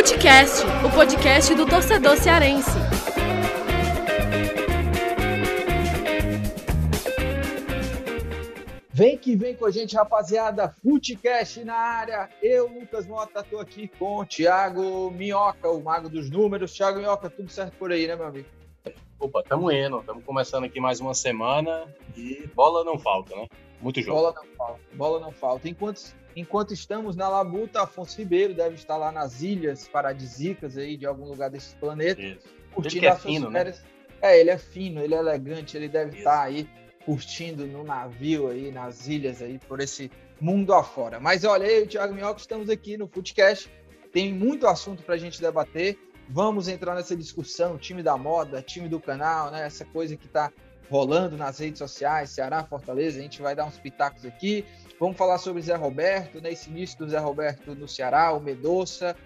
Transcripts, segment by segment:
Futecast, o podcast do torcedor cearense. Vem que vem com a gente, rapaziada. Futecast na área. Eu, Lucas Mota, tô aqui com o Thiago Minhoca, o mago dos números. Thiago Minhoca, tudo certo por aí, né, meu amigo? Opa, tamo indo. Estamos começando aqui mais uma semana e bola não falta, né? Muito jogo. Bola não falta. Bola não falta. Enquanto, enquanto estamos na Labuta, Afonso Ribeiro deve estar lá nas ilhas paradisíacas aí de algum lugar desse planeta. Isso. Curtindo é suas fino, né? férias. É, ele é fino, ele é elegante, ele deve Isso. estar aí curtindo no navio aí, nas ilhas aí, por esse mundo afora. Mas olha, eu e o Thiago Minhoca estamos aqui no Footcast. Tem muito assunto para a gente debater. Vamos entrar nessa discussão, time da moda, time do canal, né? Essa coisa que está rolando nas redes sociais, Ceará, Fortaleza. A gente vai dar uns pitacos aqui. Vamos falar sobre Zé Roberto, né? Esse início do Zé Roberto no Ceará, o Medoça,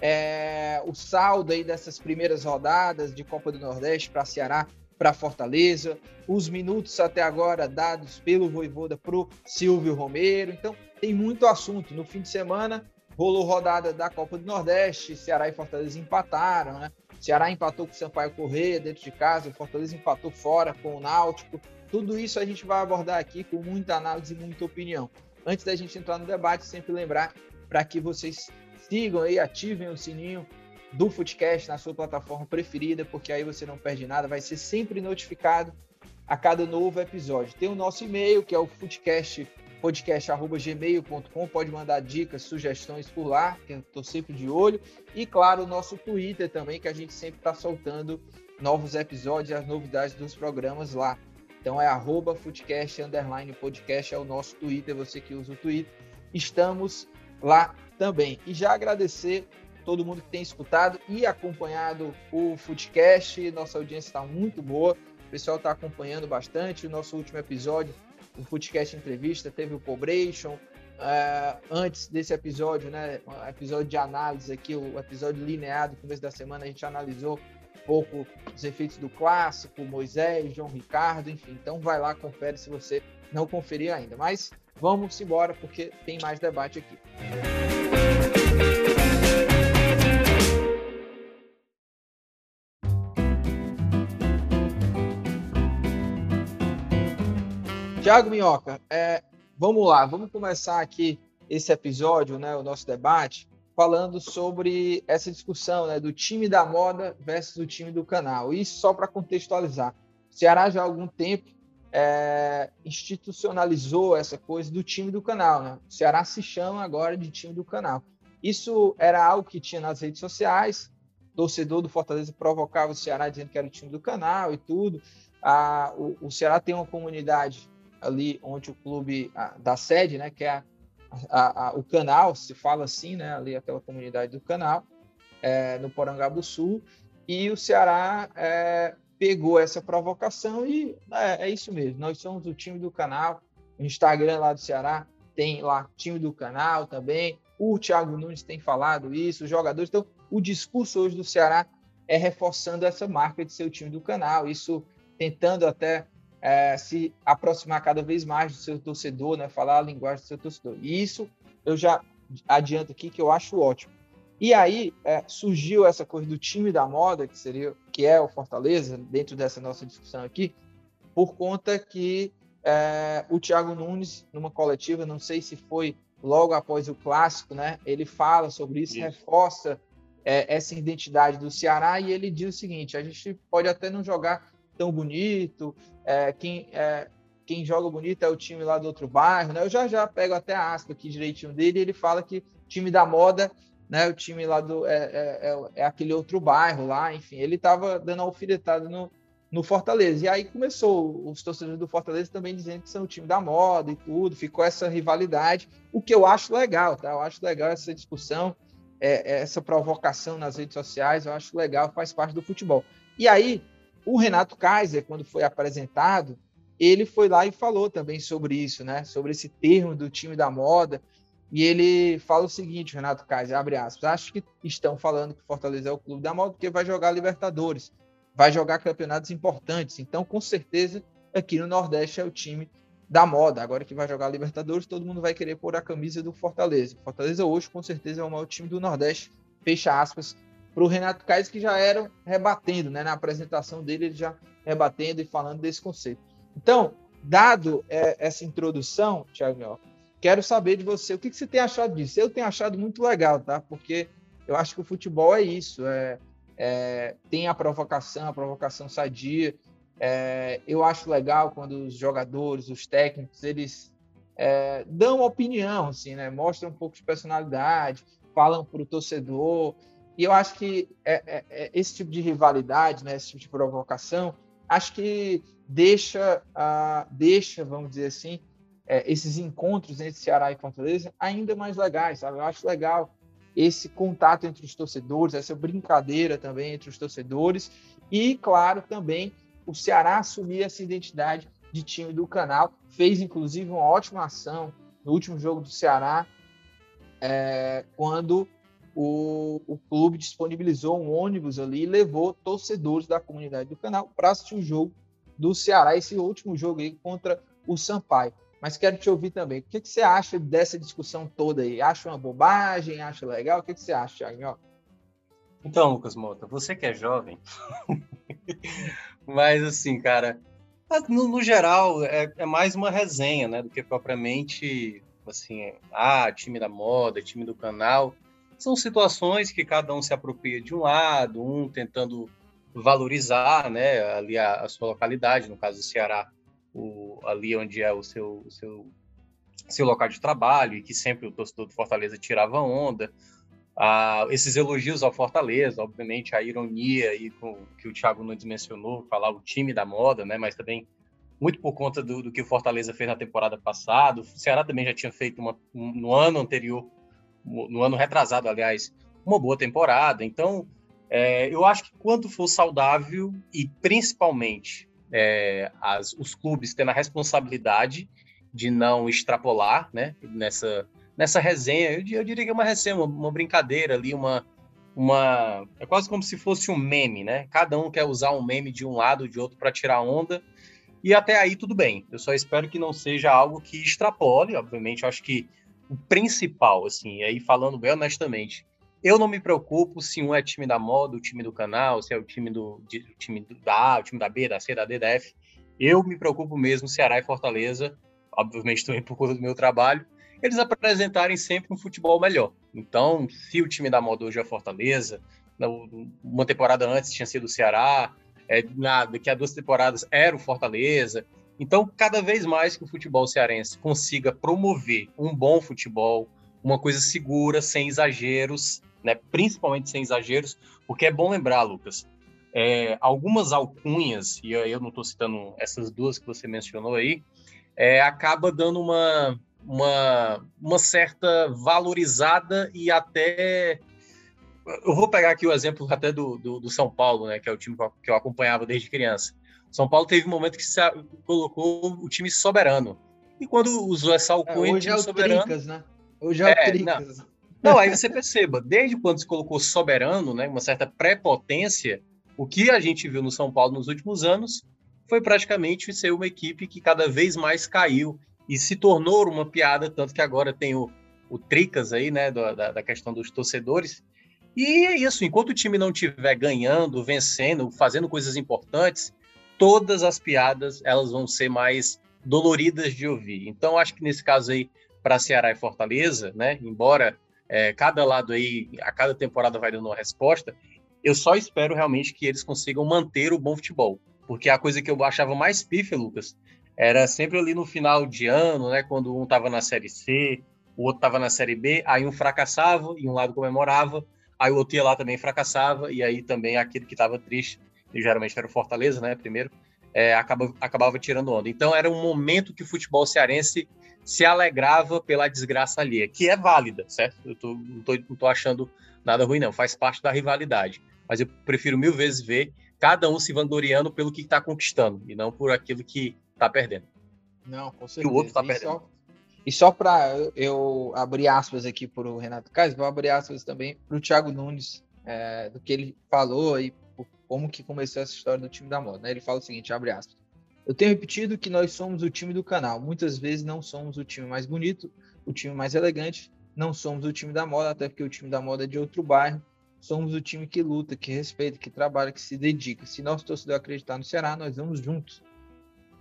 é, o saldo aí dessas primeiras rodadas de Copa do Nordeste para Ceará, para Fortaleza, os minutos até agora dados pelo Voivoda para o Silvio Romero. Então, tem muito assunto. No fim de semana, rolou rodada da Copa do Nordeste, Ceará e Fortaleza empataram, né? Ceará empatou com o Sampaio Correia dentro de casa, o Fortaleza empatou fora com o Náutico. Tudo isso a gente vai abordar aqui com muita análise e muita opinião. Antes da gente entrar no debate, sempre lembrar para que vocês sigam aí, ativem o sininho do Footcast na sua plataforma preferida, porque aí você não perde nada, vai ser sempre notificado a cada novo episódio. Tem o nosso e-mail, que é o footcast podcast@gmail.com, pode mandar dicas, sugestões por lá, que eu estou sempre de olho. E claro, o nosso Twitter também, que a gente sempre está soltando novos episódios e as novidades dos programas lá. Então é arroba footcast, underline podcast, é o nosso Twitter, você que usa o Twitter. Estamos lá também. E já agradecer todo mundo que tem escutado e acompanhado o Footcast. Nossa audiência está muito boa. O pessoal está acompanhando bastante. O nosso último episódio, o Footcast Entrevista, teve o Pobration. Uh, antes desse episódio, né, episódio de análise aqui, o episódio linear do começo da semana, a gente analisou pouco os efeitos do clássico, Moisés, João Ricardo, enfim. Então vai lá, confere se você não conferiu ainda. Mas vamos embora porque tem mais debate aqui. Tiago Minhoca, é, vamos lá, vamos começar aqui esse episódio, né, o nosso debate, falando sobre essa discussão né, do time da moda versus o time do canal. Isso só para contextualizar. O Ceará já há algum tempo é, institucionalizou essa coisa do time do canal. Né? O Ceará se chama agora de time do canal. Isso era algo que tinha nas redes sociais. Torcedor do Fortaleza provocava o Ceará dizendo que era o time do canal e tudo. Ah, o, o Ceará tem uma comunidade ali onde o clube da sede, né, que é a, a, a, o canal, se fala assim, né, ali aquela comunidade do canal, é, no Sul, e o Ceará é, pegou essa provocação e é, é, isso mesmo, nós somos o time do canal, o Instagram lá do Ceará tem lá time do canal também, o Thiago Nunes tem falado isso, os jogadores, então o discurso hoje do Ceará é reforçando essa marca de ser o time do canal, isso tentando até é, se aproximar cada vez mais do seu torcedor, né? falar a linguagem do seu torcedor. E isso eu já adianto aqui que eu acho ótimo. E aí é, surgiu essa coisa do time da moda, que seria que é o Fortaleza, dentro dessa nossa discussão aqui, por conta que é, o Thiago Nunes, numa coletiva, não sei se foi logo após o clássico, né? Ele fala sobre isso, isso. reforça é, essa identidade do Ceará e ele diz o seguinte: a gente pode até não jogar tão bonito, é, quem, é, quem joga bonito é o time lá do outro bairro, né? Eu já já pego até a aspa aqui direitinho dele, ele fala que time da moda, né? O time lá do é, é, é aquele outro bairro lá, enfim, ele estava dando alfinetada no, no Fortaleza. E aí começou os torcedores do Fortaleza também dizendo que são o time da moda e tudo, ficou essa rivalidade, o que eu acho legal, tá? Eu acho legal essa discussão, é, essa provocação nas redes sociais, eu acho legal, faz parte do futebol. E aí, o Renato Kaiser, quando foi apresentado, ele foi lá e falou também sobre isso, né? Sobre esse termo do time da moda. E ele fala o seguinte, Renato Kaiser, abre aspas, acho que estão falando que Fortaleza é o clube da moda porque vai jogar Libertadores, vai jogar campeonatos importantes. Então, com certeza, aqui no Nordeste é o time da moda. Agora que vai jogar Libertadores, todo mundo vai querer pôr a camisa do Fortaleza. Fortaleza hoje, com certeza, é o maior time do Nordeste fecha aspas, para o Renato Kais, que já eram rebatendo, né? Na apresentação dele, ele já rebatendo e falando desse conceito. Então, dado é, essa introdução, Thiago quero saber de você, o que, que, você tem achado disso? Eu tenho achado muito legal, tá? Porque eu acho que o futebol é isso, é, é tem a provocação, a provocação sadia. É, eu acho legal quando os jogadores, os técnicos, eles é, dão opinião, assim, né? Mostram um pouco de personalidade, falam para o torcedor. E eu acho que é, é, é, esse tipo de rivalidade, né? Esse tipo de provocação, acho que deixa, uh, deixa, vamos dizer assim, é, esses encontros entre Ceará e Fortaleza ainda mais legais, sabe? Eu acho legal esse contato entre os torcedores, essa brincadeira também entre os torcedores e, claro, também o Ceará assumir essa identidade de time do canal. Fez, inclusive, uma ótima ação no último jogo do Ceará, é, quando o, o, clube disponibilizou um ônibus ali e levou torcedores da comunidade do canal para assistir o jogo do Ceará, esse último jogo aí contra o Sampaio. Mas quero te ouvir também. O que, que você acha dessa discussão toda aí? Acha uma bobagem? Acha legal? O que, que você acha, Thiago? Então, Lucas Mota, você que é jovem, mas assim, cara, no, no geral é, é, mais uma resenha, né, do que propriamente assim, ah, time da moda, time do canal. São situações que cada um se apropria de um lado, um tentando valorizar, né, ali a, a sua localidade, no caso do Ceará, o, ali onde é o seu, seu, seu local de trabalho, e que sempre o torcedor do Fortaleza tirava onda. Ah, esses elogios ao Fortaleza, obviamente a ironia aí com que o Thiago Nunes mencionou, falar o time da moda, né? Mas também muito por conta do, do que o Fortaleza fez na temporada passada. O Ceará também já tinha feito uma, um, no ano anterior, no ano retrasado, aliás, uma boa temporada. Então, é, eu acho que quando for saudável e principalmente é, as, os clubes tendo a responsabilidade de não extrapolar, né? Nessa nessa resenha, eu, eu diria que é uma resenha, uma, uma, brincadeira ali, uma, uma. É quase como se fosse um meme, né? Cada um quer usar um meme de um lado ou de outro para tirar onda. E até aí tudo bem. Eu só espero que não seja algo que extrapole, obviamente. Acho que o principal, assim, aí falando bem honestamente, eu não me preocupo se um é time da moda, o time do canal, se é o time do de, o time do, da A, o time da B, da C, da D, da F. Eu me preocupo mesmo Ceará e Fortaleza, obviamente também por conta do meu trabalho, eles apresentarem sempre um futebol melhor. Então, se o time da moda hoje é Fortaleza, uma temporada antes tinha sido o Ceará, é, na, daqui a duas temporadas era o Fortaleza. Então, cada vez mais que o futebol cearense consiga promover um bom futebol, uma coisa segura, sem exageros, né? principalmente sem exageros, porque é bom lembrar, Lucas, é, algumas alcunhas, e eu não estou citando essas duas que você mencionou aí, é, acaba dando uma, uma, uma certa valorizada e até. Eu vou pegar aqui o exemplo até do, do, do, São Paulo, né, que é o time que eu acompanhava desde criança. São Paulo teve um momento que se colocou o time soberano. E quando usou essa alcunha, é, hoje é o soberano, Trincas, né? Hoje é, é o Trincas. Não, não, aí você perceba, desde quando se colocou soberano, né, uma certa prepotência, o que a gente viu no São Paulo nos últimos anos foi praticamente ser uma equipe que cada vez mais caiu e se tornou uma piada, tanto que agora tem o, o Tricas aí, né, da, da questão dos torcedores. E é isso, enquanto o time não estiver ganhando, vencendo, fazendo coisas importantes, todas as piadas elas vão ser mais doloridas de ouvir. Então, acho que nesse caso aí, para Ceará e Fortaleza, né, embora é, cada lado aí, a cada temporada vai dando uma resposta, eu só espero realmente que eles consigam manter o bom futebol. Porque a coisa que eu achava mais pífia, Lucas, era sempre ali no final de ano, né? Quando um estava na Série C, o outro estava na Série B, aí um fracassava e um lado comemorava, aí o outro ia lá também fracassava, e aí também aquele que estava triste, e geralmente era o Fortaleza, né? Primeiro, é, acaba, acabava tirando onda. Então era um momento que o futebol cearense se alegrava pela desgraça alheia, que é válida, certo? Eu tô, não, tô, não tô achando nada ruim, não, faz parte da rivalidade. Mas eu prefiro mil vezes ver cada um se vangloriando pelo que está conquistando, e não por aquilo que tá perdendo. Não, com certeza. E o outro tá perdendo. E só, só para eu abrir aspas aqui para o Renato Kais, vou abrir aspas também para o Thiago Nunes, é, do que ele falou e como que começou essa história do time da moda. Né? Ele fala o seguinte, abre aspas. Eu tenho repetido que nós somos o time do canal. Muitas vezes não somos o time mais bonito, o time mais elegante, não somos o time da moda, até porque o time da moda é de outro bairro somos o time que luta, que respeita, que trabalha, que se dedica. Se nosso torcedor acreditar no Ceará, nós vamos juntos.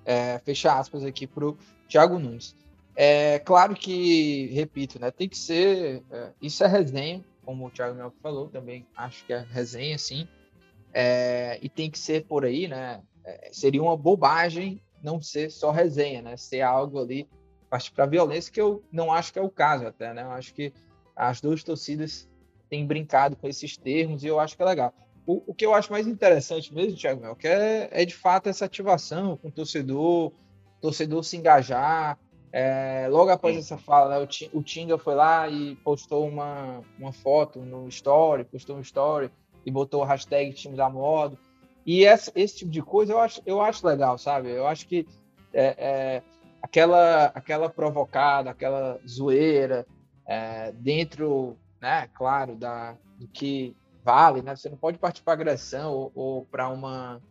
É, fecha aspas aqui para o Thiago Nunes. É claro que, repito, né, tem que ser. É, isso é resenha, como o Thiago Mel falou, também acho que é resenha, sim. É, e tem que ser por aí, né? É, seria uma bobagem não ser só resenha, né? Ser algo ali, partir para violência, que eu não acho que é o caso até, né? Eu acho que as duas torcidas têm brincado com esses termos e eu acho que é legal. O, o que eu acho mais interessante mesmo, Thiago Mel, que é, é de fato essa ativação com o torcedor, torcedor se engajar, é, logo após essa fala, né, o, Tinga foi lá e postou uma, uma foto no story, postou um story e botou o hashtag time da moda. E essa, esse tipo de coisa eu acho, eu acho legal, sabe? Eu acho que é, é, aquela, aquela provocada, aquela zoeira é, dentro, né, claro, da, do que vale, né? Você não pode partir para agressão ou, ou para uma,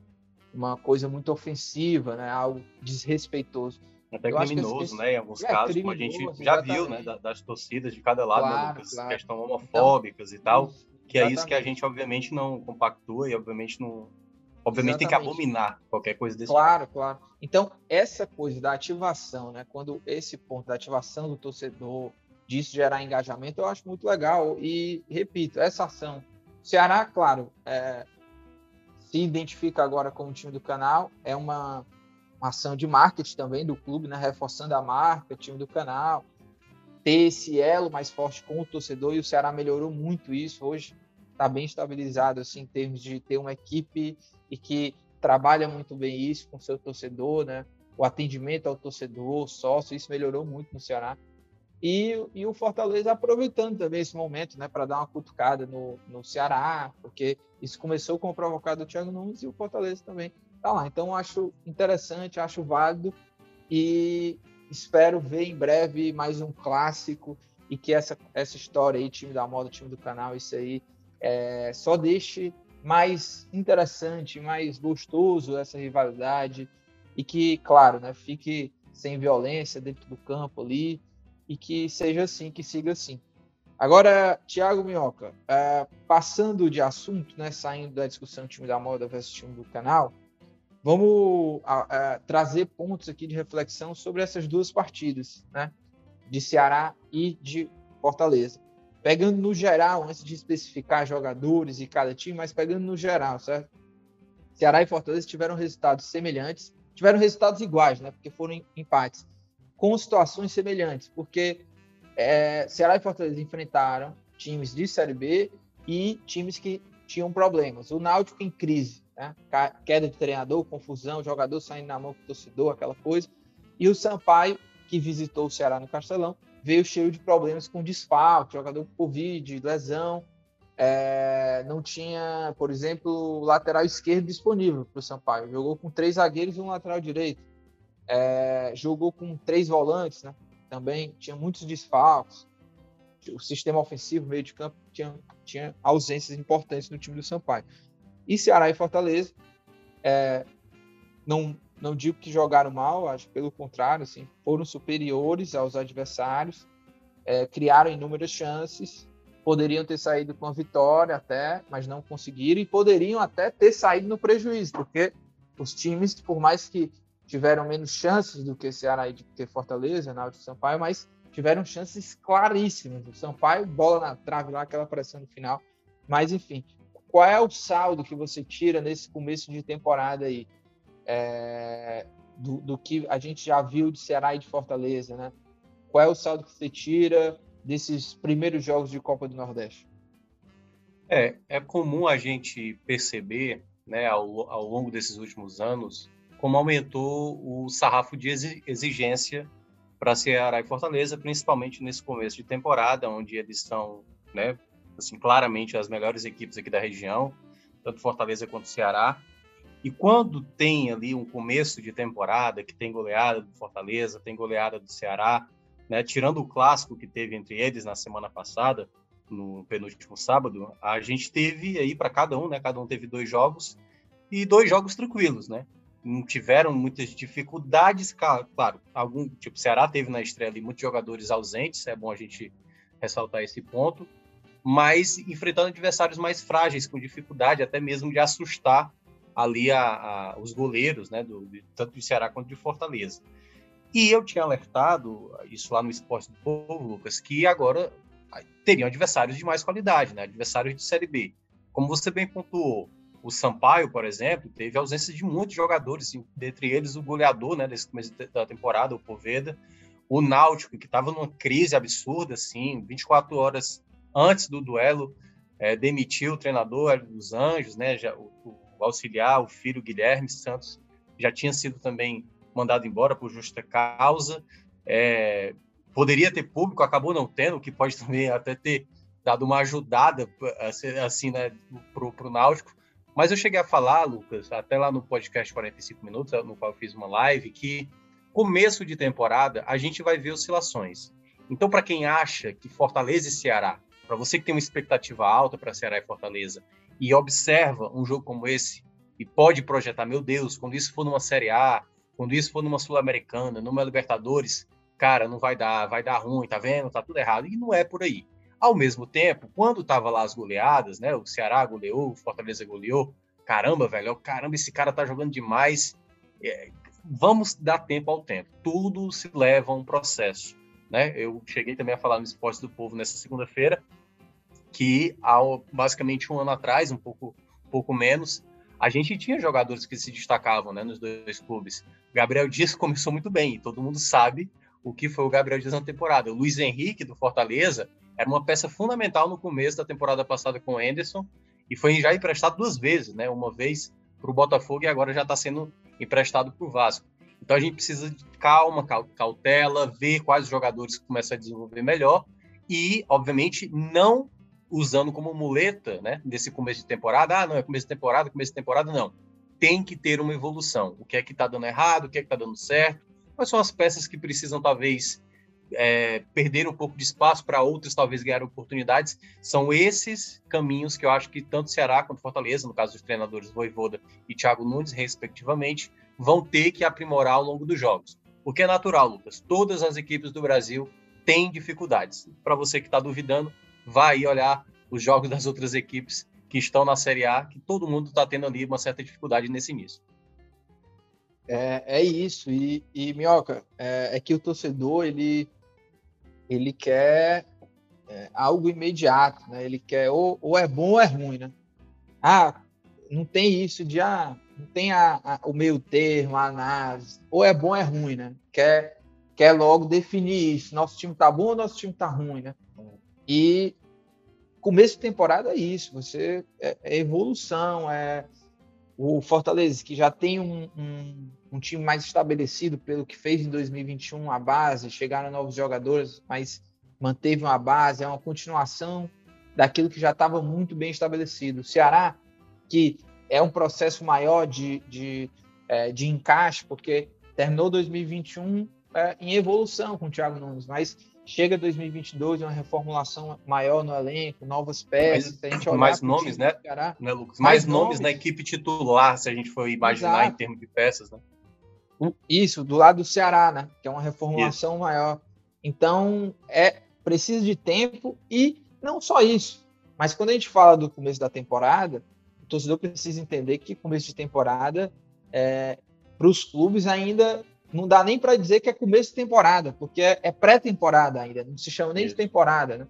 uma coisa muito ofensiva, né? Algo desrespeitoso até eu criminoso, né? Em alguns é, casos, como a gente já exatamente. viu, né? Das torcidas de cada lado, claro, né, claro. questão homofóbicas então, e tal, que é isso que a gente obviamente não compactua e obviamente não, obviamente exatamente. tem que abominar qualquer coisa desse Claro, tipo. claro. Então, essa coisa da ativação, né? Quando esse ponto da ativação do torcedor, disso gerar engajamento, eu acho muito legal. E, repito, essa ação. Ceará, claro, é, se identifica agora como time do canal, é uma uma ação de marketing também do clube, né? reforçando a marca, time do canal, ter esse elo mais forte com o torcedor, e o Ceará melhorou muito isso. Hoje está bem estabilizado assim, em termos de ter uma equipe e que trabalha muito bem isso com seu torcedor, né? o atendimento ao torcedor, sócio, isso melhorou muito no Ceará. E, e o Fortaleza aproveitando também esse momento né, para dar uma cutucada no, no Ceará, porque isso começou com o provocado do Thiago Nunes e o Fortaleza também tá lá. Então, acho interessante, acho válido e espero ver em breve mais um clássico e que essa, essa história aí, time da moda, time do canal, isso aí, é, só deixe mais interessante, mais gostoso essa rivalidade e que, claro, né, fique sem violência dentro do campo ali e que seja assim, que siga assim. Agora, Thiago Minhoca, é, passando de assunto, né, saindo da discussão time da moda versus time do canal, Vamos trazer pontos aqui de reflexão sobre essas duas partidas, né? De Ceará e de Fortaleza. Pegando no geral, antes de especificar jogadores e cada time, mas pegando no geral, certo? Ceará e Fortaleza tiveram resultados semelhantes, tiveram resultados iguais, né? Porque foram empates, com situações semelhantes, porque é, Ceará e Fortaleza enfrentaram times de Série B e times que tinham problemas. O Náutico em crise, né? queda de treinador, confusão, jogador saindo na mão com o torcedor, aquela coisa. E o Sampaio, que visitou o Ceará no Castelão, veio cheio de problemas com desfalque, jogador com Covid, lesão. É, não tinha, por exemplo, lateral esquerdo disponível para o Sampaio. Jogou com três zagueiros e um lateral direito. É, jogou com três volantes, né? Também tinha muitos desfalques. O sistema ofensivo, meio de campo, tinha, tinha ausências importantes no time do Sampaio. E Ceará e Fortaleza, é, não, não digo que jogaram mal, acho pelo contrário, assim, foram superiores aos adversários, é, criaram inúmeras chances, poderiam ter saído com a vitória até, mas não conseguiram, e poderiam até ter saído no prejuízo, porque os times, por mais que tiveram menos chances do que Ceará e do que Fortaleza, Náutico e Sampaio, mas tiveram chances claríssimas. O Sampaio, bola na trave lá, aquela pressão no final. Mas, enfim, qual é o saldo que você tira nesse começo de temporada aí? É, do, do, que a gente já viu de Ceará e de Fortaleza, né? Qual é o saldo que você tira desses primeiros jogos de Copa do Nordeste? É, é comum a gente perceber, né, ao, ao longo desses últimos anos, como aumentou o sarrafo de exigência para Ceará e Fortaleza, principalmente nesse começo de temporada, onde eles estão né, assim, claramente as melhores equipes aqui da região, tanto Fortaleza quanto Ceará. E quando tem ali um começo de temporada, que tem goleada do Fortaleza, tem goleada do Ceará, né, tirando o clássico que teve entre eles na semana passada, no penúltimo sábado, a gente teve aí para cada um, né, cada um teve dois jogos e dois jogos tranquilos, né? Não tiveram muitas dificuldades, claro, algum tipo Ceará teve na estreia ali muitos jogadores ausentes, é bom a gente ressaltar esse ponto, mas enfrentando adversários mais frágeis, com dificuldade até mesmo de assustar ali a, a, os goleiros, né, do, de, tanto de Ceará quanto de Fortaleza. E eu tinha alertado, isso lá no Esporte do Povo, Lucas, que agora teriam adversários de mais qualidade, né, adversários de Série B. Como você bem pontuou, o Sampaio, por exemplo, teve ausência de muitos jogadores, dentre eles o goleador né, desse começo da temporada, o Poveda, o Náutico, que estava numa crise absurda, assim, 24 horas antes do duelo, é, demitiu o treinador dos Anjos, né, já, o, auxiliar, o filho Guilherme Santos, já tinha sido também mandado embora por justa causa. É, poderia ter público, acabou não tendo, o que pode também até ter dado uma ajudada assim, né, para o Náutico. Mas eu cheguei a falar, Lucas, até lá no podcast 45 Minutos, no qual eu fiz uma live, que começo de temporada a gente vai ver oscilações. Então, para quem acha que Fortaleza e Ceará, para você que tem uma expectativa alta para Ceará e Fortaleza, e observa um jogo como esse e pode projetar, meu Deus, quando isso for numa Série A, quando isso for numa Sul-Americana, numa Libertadores, cara, não vai dar, vai dar ruim, tá vendo? Tá tudo errado. E não é por aí. Ao mesmo tempo, quando tava lá as goleadas, né? O Ceará goleou, o Fortaleza goleou. Caramba, velho, caramba, esse cara tá jogando demais. É, vamos dar tempo ao tempo. Tudo se leva a um processo. Né? Eu cheguei também a falar no Esporte do Povo nessa segunda-feira que há basicamente um ano atrás, um pouco, pouco menos, a gente tinha jogadores que se destacavam né, nos dois clubes. Gabriel Dias começou muito bem, todo mundo sabe o que foi o Gabriel Dias na temporada. O Luiz Henrique, do Fortaleza, era uma peça fundamental no começo da temporada passada com o Anderson e foi já emprestado duas vezes, né? Uma vez para o Botafogo e agora já está sendo emprestado para o Vasco. Então a gente precisa de calma, cautela, ver quais jogadores começam a desenvolver melhor e, obviamente, não usando como muleta, né, desse começo de temporada. Ah, não, é começo de temporada, começo de temporada, não. Tem que ter uma evolução. O que é que está dando errado, o que é que está dando certo, quais são as peças que precisam, talvez, é, perder um pouco de espaço para outros talvez ganhar oportunidades. São esses caminhos que eu acho que tanto Ceará quanto Fortaleza, no caso dos treinadores Voivoda e Thiago Nunes, respectivamente, vão ter que aprimorar ao longo dos jogos. Porque é natural, Lucas. Todas as equipes do Brasil têm dificuldades. Para você que está duvidando, vá aí olhar os jogos das outras equipes que estão na Série A, que todo mundo está tendo ali uma certa dificuldade nesse início. É, é isso. E, e Minhoca, é, é que o torcedor, ele ele quer é, algo imediato, né? Ele quer ou, ou, é bom ou é ruim, né? Ah, não tem isso de ah, não tem a, a, o meio termo, a análise. Ou é bom ou é ruim, né? Quer, quer logo definir isso. Nosso time tá bom ou nosso time tá ruim, né? E começo de temporada é isso. Você é, é evolução, é o Fortaleza que já tem um, um um time mais estabelecido pelo que fez em 2021 a base, chegaram novos jogadores, mas manteve uma base, é uma continuação daquilo que já estava muito bem estabelecido. O Ceará, que é um processo maior de, de, é, de encaixe, porque terminou 2021 é, em evolução com o Thiago Nunes, mas chega 2022 uma reformulação maior no elenco, novas peças. Mais, mais nomes, né? Ceará, né Lucas? Mais, mais nomes, nomes na equipe titular, se a gente for imaginar Exato. em termos de peças, né? Isso, do lado do Ceará, né? Que é uma reformulação isso. maior. Então, é precisa de tempo e não só isso. Mas quando a gente fala do começo da temporada, o torcedor precisa entender que começo de temporada é, para os clubes ainda não dá nem para dizer que é começo de temporada, porque é, é pré-temporada ainda, não se chama nem isso. de temporada, né?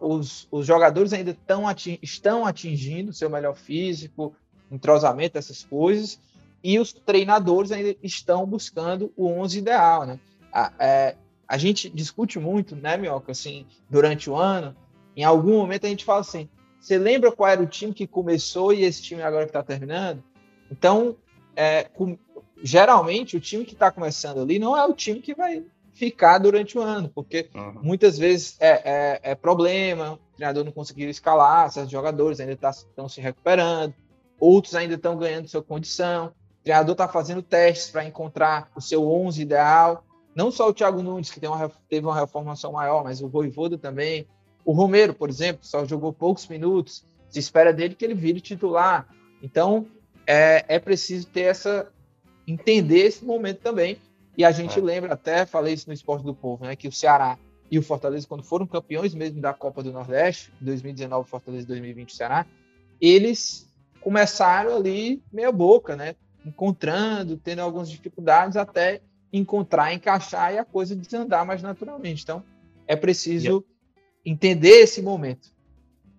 Os, os jogadores ainda tão ating, estão atingindo seu melhor físico, entrosamento, essas coisas, e os treinadores ainda estão buscando o 11 ideal, né? A, é, a gente discute muito, né, Mioca, assim, durante o ano, em algum momento a gente fala assim, você lembra qual era o time que começou e esse time agora que está terminando? Então, é, geralmente, o time que está começando ali não é o time que vai ficar durante o ano, porque uhum. muitas vezes é, é, é, problema, o treinador não conseguiu escalar, certos jogadores ainda estão tá, se recuperando, outros ainda estão ganhando sua condição. O treinador está fazendo testes para encontrar o seu 11 ideal. Não só o Thiago Nunes, que uma, teve uma reformação maior, mas o Voivoda também. O Romero, por exemplo, só jogou poucos minutos. Se espera dele que ele vire titular. Então, é, é preciso ter essa. Entender esse momento também. E a gente é. lembra, até falei isso no Esporte do Povo, né, que o Ceará e o Fortaleza, quando foram campeões mesmo da Copa do Nordeste, 2019, Fortaleza 2020, Ceará, eles começaram ali meia boca, né? Encontrando, tendo algumas dificuldades até encontrar, encaixar e a coisa desandar mais naturalmente. Então, é preciso entender esse momento.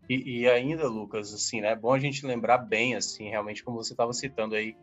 E, e, ainda, Lucas, assim, né? É bom a gente lembrar bem, assim, realmente, como você estava citando aí,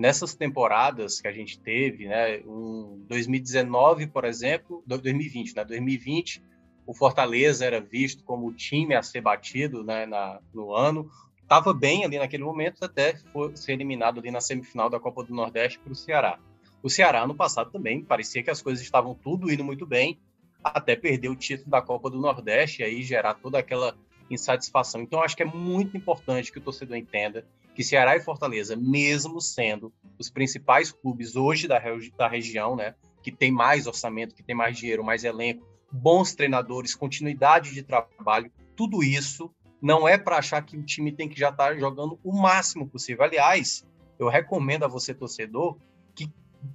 nessas temporadas que a gente teve, né? Um 2019, por exemplo, 2020, né? 2020, o Fortaleza era visto como o time a ser batido, né? Na, no ano, estava bem ali naquele momento até foi ser eliminado ali na semifinal da Copa do Nordeste para o Ceará. O Ceará no passado também parecia que as coisas estavam tudo indo muito bem, até perder o título da Copa do Nordeste e aí gerar toda aquela insatisfação. Então, acho que é muito importante que o torcedor entenda que Ceará e Fortaleza, mesmo sendo os principais clubes hoje da, da região, né, que tem mais orçamento, que tem mais dinheiro, mais elenco, bons treinadores, continuidade de trabalho, tudo isso não é para achar que o time tem que já estar tá jogando o máximo possível. Aliás, eu recomendo a você, torcedor, que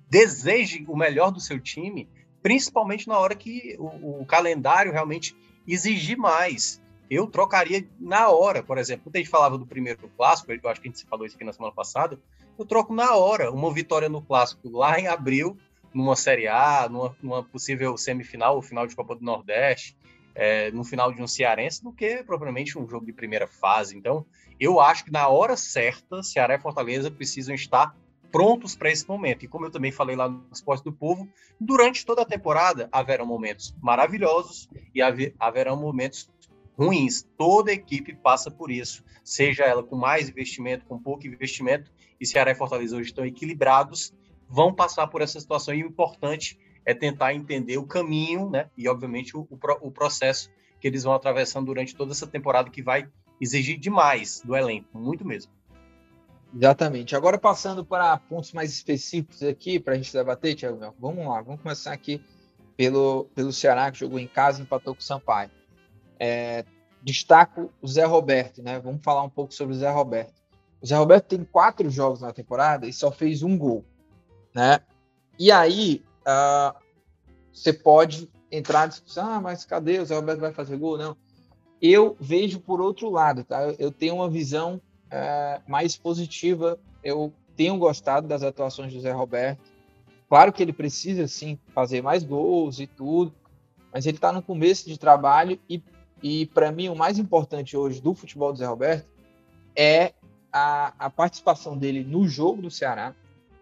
deseje o melhor do seu time, principalmente na hora que o, o calendário realmente exigir mais eu trocaria na hora, por exemplo. Quando a gente falava do primeiro clássico, eu acho que a gente falou isso aqui na semana passada, eu troco na hora uma vitória no clássico lá em abril, numa Série A, numa, numa possível semifinal, ou final de Copa do Nordeste, é, no final de um Cearense, do que propriamente um jogo de primeira fase. Então, eu acho que na hora certa, Ceará e Fortaleza precisam estar prontos para esse momento. E como eu também falei lá no Esporte do Povo, durante toda a temporada haverão momentos maravilhosos e haverão momentos ruins. Toda equipe passa por isso, seja ela com mais investimento, com pouco investimento, e Ceará e Fortaleza hoje estão equilibrados, vão passar por essa situação. E o importante é tentar entender o caminho, né? E, obviamente, o, o processo que eles vão atravessando durante toda essa temporada, que vai exigir demais do elenco, muito mesmo. Exatamente. Agora, passando para pontos mais específicos aqui, para a gente debater, Tiago, vamos lá, vamos começar aqui pelo, pelo Ceará, que jogou em casa e empatou com o Sampaio. É, destaco o Zé Roberto, né? Vamos falar um pouco sobre o Zé Roberto. O Zé Roberto tem quatro jogos na temporada e só fez um gol, né? E aí uh, você pode entrar na discussão, ah, mas cadê o Zé Roberto vai fazer gol? Não. Eu vejo por outro lado, tá? Eu tenho uma visão uh, mais positiva. Eu tenho gostado das atuações do Zé Roberto. Claro que ele precisa sim fazer mais gols e tudo, mas ele está no começo de trabalho e e para mim, o mais importante hoje do futebol do Zé Roberto é a, a, participação dele no jogo do Ceará,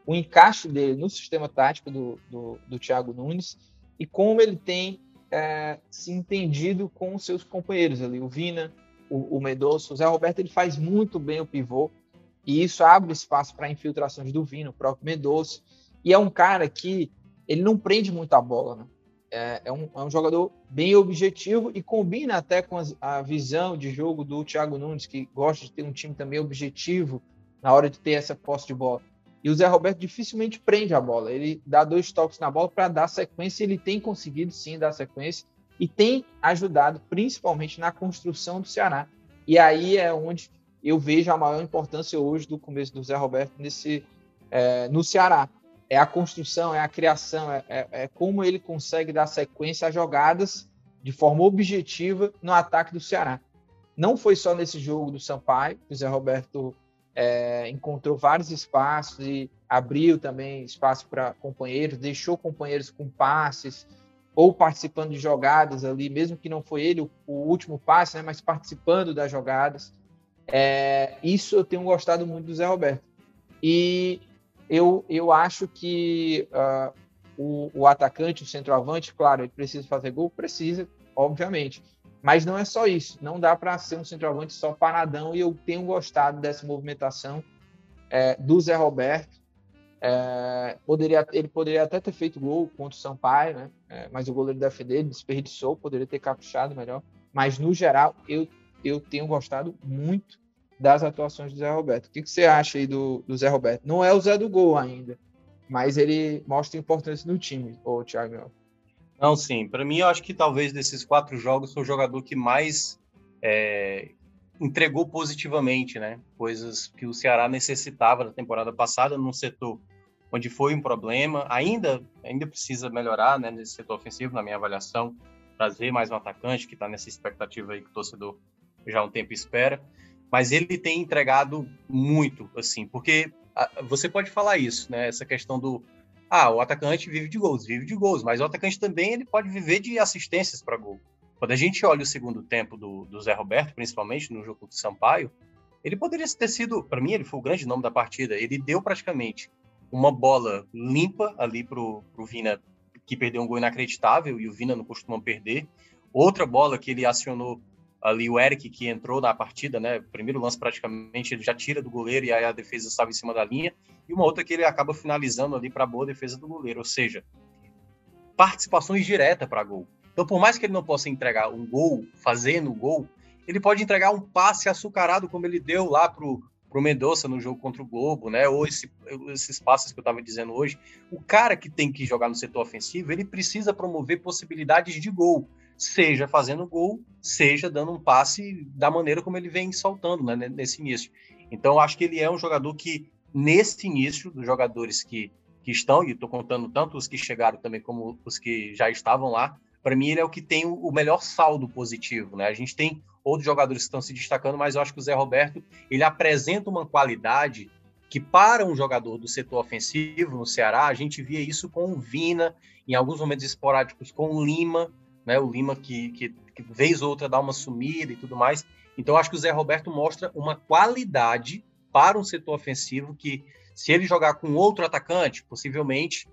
o encaixe dele no sistema tático do, do, do Thiago Nunes e como ele tem é, se entendido com os seus companheiros ali, o Vina, o, o Medoço. O Zé Roberto ele faz muito bem o pivô e isso abre espaço para infiltrações do Vina, o próprio Medoço. E é um cara que ele não prende muito a bola, né? É, é, um, é um jogador bem objetivo e combina até com as, a visão de jogo do Thiago Nunes, que gosta de ter um time também objetivo na hora de ter essa posse de bola. E o Zé Roberto dificilmente prende a bola. Ele dá dois toques na bola para dar sequência. Ele tem conseguido sim dar sequência e tem ajudado principalmente na construção do Ceará. E aí é onde eu vejo a maior importância hoje do começo do Zé Roberto nesse é, no Ceará é a construção, é a criação, é, é, é, como ele consegue dar sequência a jogadas de forma objetiva no ataque do Ceará. Não foi só nesse jogo do Sampaio, que o Zé Roberto é, encontrou vários espaços e abriu também espaço para companheiros, deixou companheiros com passes ou participando de jogadas ali, mesmo que não foi ele o, o último passe, né, mas participando das jogadas. É, isso eu tenho gostado muito do Zé Roberto. E eu, eu acho que uh, o, o, atacante, o centroavante, claro, ele precisa fazer gol? Precisa, obviamente. Mas não é só isso. Não dá para ser um centroavante só paradão. E eu tenho gostado dessa movimentação é, do Zé Roberto. É, poderia, ele poderia até ter feito gol contra o Sampaio, né? É, mas o goleiro defendeu, ele desperdiçou, poderia ter caprichado melhor. Mas, no geral, eu, eu tenho gostado muito das atuações do Zé Roberto. O que, que você acha aí do, do, Zé Roberto? Não é o Zé do gol ainda, mas ele mostra importância no time, o Thiago. Não, sim. Para mim, eu acho que talvez desses quatro jogos foi o jogador que mais é, entregou positivamente, né? Coisas que o Ceará necessitava na temporada passada num setor onde foi um problema. Ainda, ainda precisa melhorar, né? Nesse setor ofensivo, na minha avaliação. trazer mais um atacante, que está nessa expectativa aí que o torcedor já há um tempo espera. Mas ele tem entregado muito, assim, porque você pode falar isso, né? Essa questão do ah, o atacante vive de gols, vive de gols, mas o atacante também ele pode viver de assistências para gol. Quando a gente olha o segundo tempo do, do Zé Roberto, principalmente no jogo do Sampaio, ele poderia ter sido, para mim, ele foi o grande nome da partida. Ele deu praticamente uma bola limpa ali pro, pro Vina, que perdeu um gol inacreditável, e o Vina não costuma perder. Outra bola que ele acionou ali, o Eric, que entrou na partida, né? Primeiro lance, praticamente, ele já tira do goleiro e aí a defesa estava em cima da linha. E uma outra que ele acaba finalizando ali para boa defesa do goleiro. Ou seja, participações diretas para gol. Então, por mais que ele não possa entregar um gol, fazendo gol, ele pode entregar um passe açucarado, como ele deu lá pro, pro Mendonça no jogo contra o Globo, né? Ou esse, esses passes que eu estava dizendo hoje. O cara que tem que jogar no setor ofensivo, ele precisa promover possibilidades de gol, seja fazendo gol, seja dando um passe da maneira como ele vem soltando, né? Nesse início. Então, acho que ele é um jogador que, nesse início, dos jogadores que, que estão, e estou contando tanto os que chegaram também como os que já estavam lá, para mim ele é o que tem o melhor saldo positivo, né? A gente tem outros jogadores que estão se destacando, mas eu acho que o Zé Roberto ele apresenta uma qualidade que para um jogador do setor ofensivo no Ceará, a gente via isso com o Vina, em alguns momentos esporádicos com o Lima, né? O Lima que, que, que vez ou outra dá uma sumida e tudo mais. Então acho que o Zé Roberto mostra uma qualidade para um setor ofensivo que se ele jogar com outro atacante, possivelmente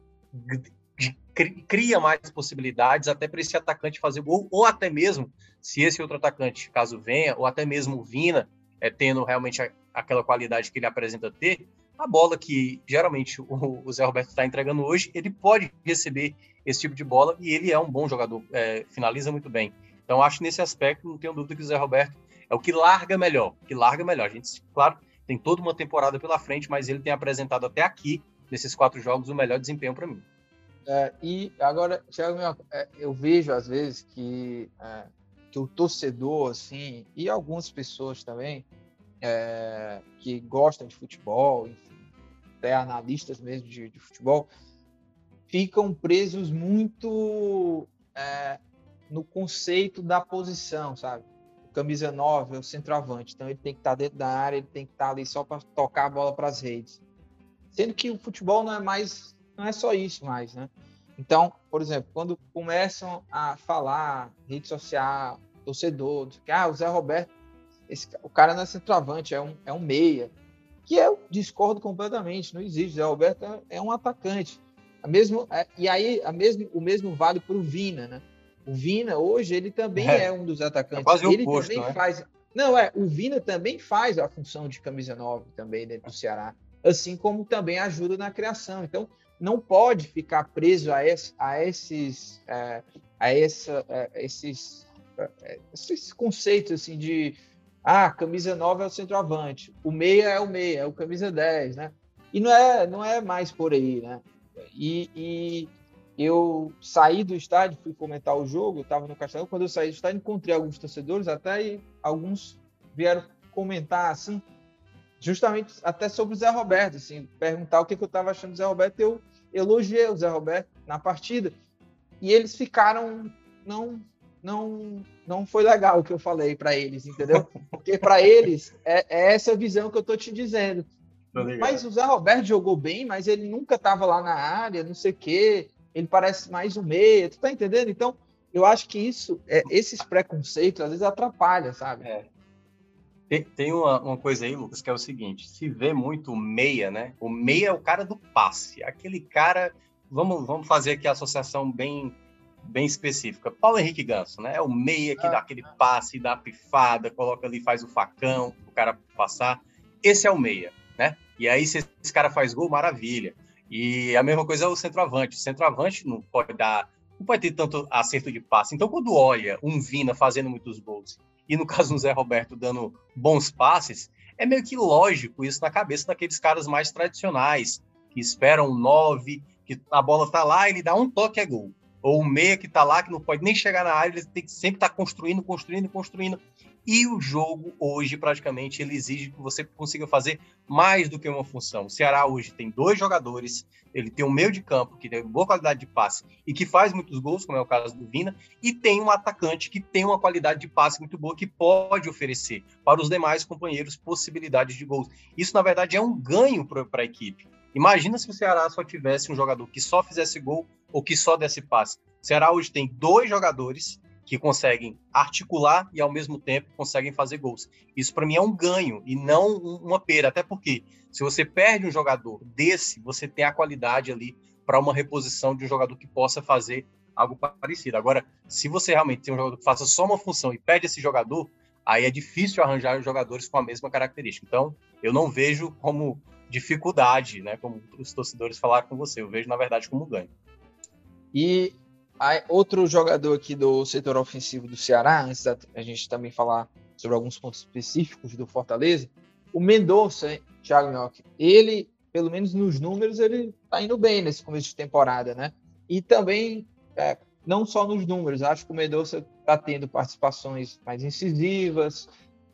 cria mais possibilidades até para esse atacante fazer gol, ou até mesmo, se esse outro atacante, caso venha, ou até mesmo Vina, é, tendo realmente a, aquela qualidade que ele apresenta ter, a bola que geralmente o, o Zé Roberto está entregando hoje, ele pode receber esse tipo de bola e ele é um bom jogador, é, finaliza muito bem. Então, acho nesse aspecto, não tenho dúvida que o Zé Roberto é o que larga melhor, que larga melhor. A gente, claro, tem toda uma temporada pela frente, mas ele tem apresentado até aqui, nesses quatro jogos, o melhor desempenho para mim. É, e agora, Thiago, é, eu vejo às vezes que, é, que o torcedor, assim, e algumas pessoas também, é, que gostam de futebol, enfim, até analistas mesmo de, de futebol, ficam presos muito é, no conceito da posição, sabe? Camisa 9 é o centroavante, então ele tem que estar dentro da área, ele tem que estar ali só para tocar a bola para as redes. Sendo que o futebol não é mais não é só isso mais, né? Então, por exemplo, quando começam a falar rede social, torcedor, que ah, o Zé Roberto, esse, o cara não é centroavante, é um, é um meia. Que eu discordo completamente, não existe. O Zé Roberto é, é um atacante. A mesmo, e aí a mesmo, o mesmo vale para o Vina, né? O Vina, hoje, ele também é, é um dos atacantes. É quase ele oposto, também né? faz. Não, é, o Vina também faz a função de camisa 9 também dentro do Ceará, assim como também ajuda na criação. Então, não pode ficar preso a, esse, a esses, é, a essa, é, esses, esses conceitos assim de ah, camisa 9 é o centroavante, o meia é o meia, é o camisa 10, né? E não é, não é mais por aí, né? E, e eu saí do estádio, fui comentar o jogo, eu estava no Castelão, quando eu saí do estádio encontrei alguns torcedores, até e alguns vieram comentar assim, justamente até sobre o Zé Roberto, assim, perguntar o que, que eu estava achando do Zé Roberto, eu elogiei o Zé Roberto na partida e eles ficaram não não não foi legal o que eu falei para eles, entendeu? Porque para eles é, é, essa visão que eu tô te dizendo. Mas o Zé Roberto jogou bem, mas ele nunca estava lá na área, não sei o quê. Ele parece mais um meia, tu tá entendendo? Então, eu acho que isso, é, esses preconceitos, às vezes atrapalham, sabe? É. Tem, tem uma, uma, coisa aí, Lucas, que é o seguinte: se vê muito meia, né? O meia é o cara do passe. Aquele cara. Vamos, vamos fazer aqui a associação bem, bem específica. Paulo Henrique Ganso, né? É o meia que dá aquele passe, dá a pifada, coloca ali, faz o facão, o cara passar. Esse é o meia, né? E aí, se esse cara faz gol, maravilha. E a mesma coisa é o centroavante. O centroavante não pode dar. Não pode ter tanto acerto de passe. Então, quando olha um Vina fazendo muitos gols e no caso do Zé Roberto dando bons passes, é meio que lógico isso na cabeça daqueles caras mais tradicionais, que esperam um 9, que a bola tá lá, ele dá um toque é gol. Ou o meia que tá lá, que não pode nem chegar na área, ele tem que sempre estar tá construindo, construindo, construindo. E o jogo hoje, praticamente, ele exige que você consiga fazer mais do que uma função. O Ceará hoje tem dois jogadores, ele tem um meio de campo que tem boa qualidade de passe e que faz muitos gols, como é o caso do Vina, e tem um atacante que tem uma qualidade de passe muito boa que pode oferecer para os demais companheiros possibilidades de gols. Isso, na verdade, é um ganho para a equipe. Imagina se o Ceará só tivesse um jogador que só fizesse gol ou que só desse passe. O Ceará hoje tem dois jogadores que conseguem articular e ao mesmo tempo conseguem fazer gols. Isso para mim é um ganho e não uma perda, até porque se você perde um jogador desse, você tem a qualidade ali para uma reposição de um jogador que possa fazer algo parecido. Agora, se você realmente tem um jogador que faça só uma função e perde esse jogador, aí é difícil arranjar jogadores com a mesma característica. Então, eu não vejo como dificuldade, né, como os torcedores falaram com você, eu vejo na verdade como ganho. E outro jogador aqui do setor ofensivo do Ceará, antes da a gente também falar sobre alguns pontos específicos do Fortaleza, o Mendonça, Thiago Minhoque, ele, pelo menos nos números, ele tá indo bem nesse começo de temporada, né? E também, é, não só nos números, acho que o Mendonça tá tendo participações mais incisivas,